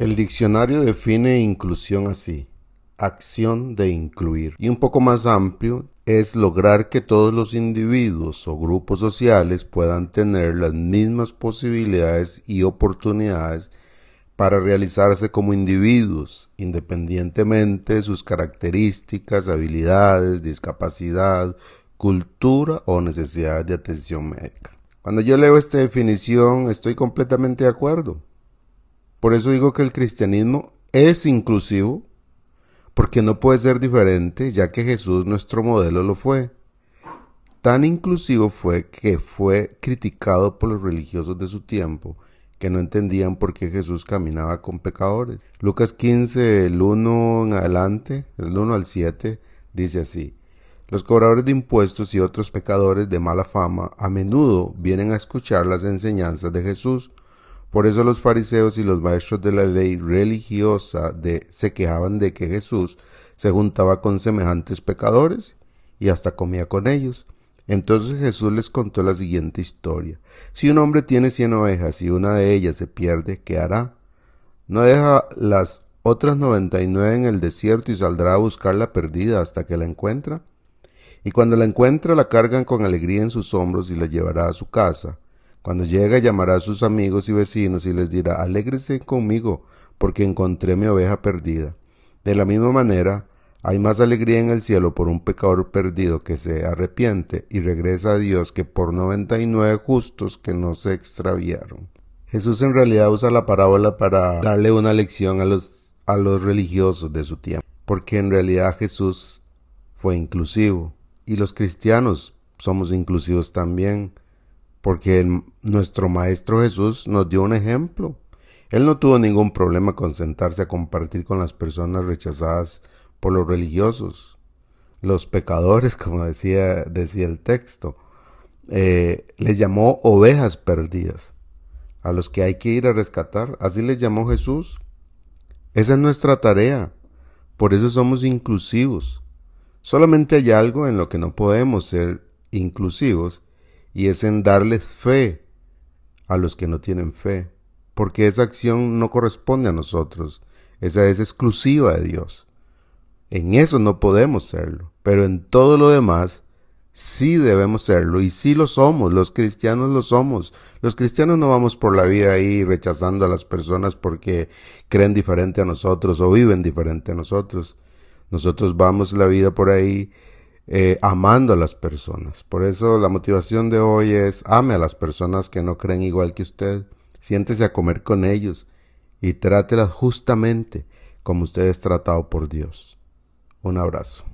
El diccionario define inclusión así, acción de incluir. Y un poco más amplio es lograr que todos los individuos o grupos sociales puedan tener las mismas posibilidades y oportunidades para realizarse como individuos, independientemente de sus características, habilidades, discapacidad, cultura o necesidades de atención médica. Cuando yo leo esta definición estoy completamente de acuerdo. Por eso digo que el cristianismo es inclusivo, porque no puede ser diferente, ya que Jesús nuestro modelo lo fue. Tan inclusivo fue que fue criticado por los religiosos de su tiempo, que no entendían por qué Jesús caminaba con pecadores. Lucas 15, el 1 en adelante, el 1 al 7, dice así. Los cobradores de impuestos y otros pecadores de mala fama a menudo vienen a escuchar las enseñanzas de Jesús, por eso los fariseos y los maestros de la ley religiosa de, se quejaban de que Jesús se juntaba con semejantes pecadores y hasta comía con ellos. Entonces Jesús les contó la siguiente historia. Si un hombre tiene cien ovejas y una de ellas se pierde, ¿qué hará? ¿No deja las otras noventa y nueve en el desierto y saldrá a buscar la perdida hasta que la encuentra? Y cuando la encuentra la cargan con alegría en sus hombros y la llevará a su casa. Cuando llega llamará a sus amigos y vecinos y les dirá, alégrese conmigo, porque encontré mi oveja perdida. De la misma manera, hay más alegría en el cielo por un pecador perdido que se arrepiente y regresa a Dios que por noventa y nueve justos que no se extraviaron. Jesús en realidad usa la parábola para darle una lección a los, a los religiosos de su tiempo, porque en realidad Jesús fue inclusivo y los cristianos somos inclusivos también porque nuestro Maestro Jesús nos dio un ejemplo. Él no tuvo ningún problema con sentarse a compartir con las personas rechazadas por los religiosos, los pecadores, como decía, decía el texto. Eh, les llamó ovejas perdidas, a los que hay que ir a rescatar. Así les llamó Jesús. Esa es nuestra tarea. Por eso somos inclusivos. Solamente hay algo en lo que no podemos ser inclusivos y es en darles fe a los que no tienen fe, porque esa acción no corresponde a nosotros, esa es exclusiva de Dios. En eso no podemos serlo, pero en todo lo demás sí debemos serlo y sí lo somos, los cristianos lo somos. Los cristianos no vamos por la vida ahí rechazando a las personas porque creen diferente a nosotros o viven diferente a nosotros. Nosotros vamos la vida por ahí eh, amando a las personas. Por eso la motivación de hoy es ame a las personas que no creen igual que usted, siéntese a comer con ellos y trátelas justamente como usted es tratado por Dios. Un abrazo.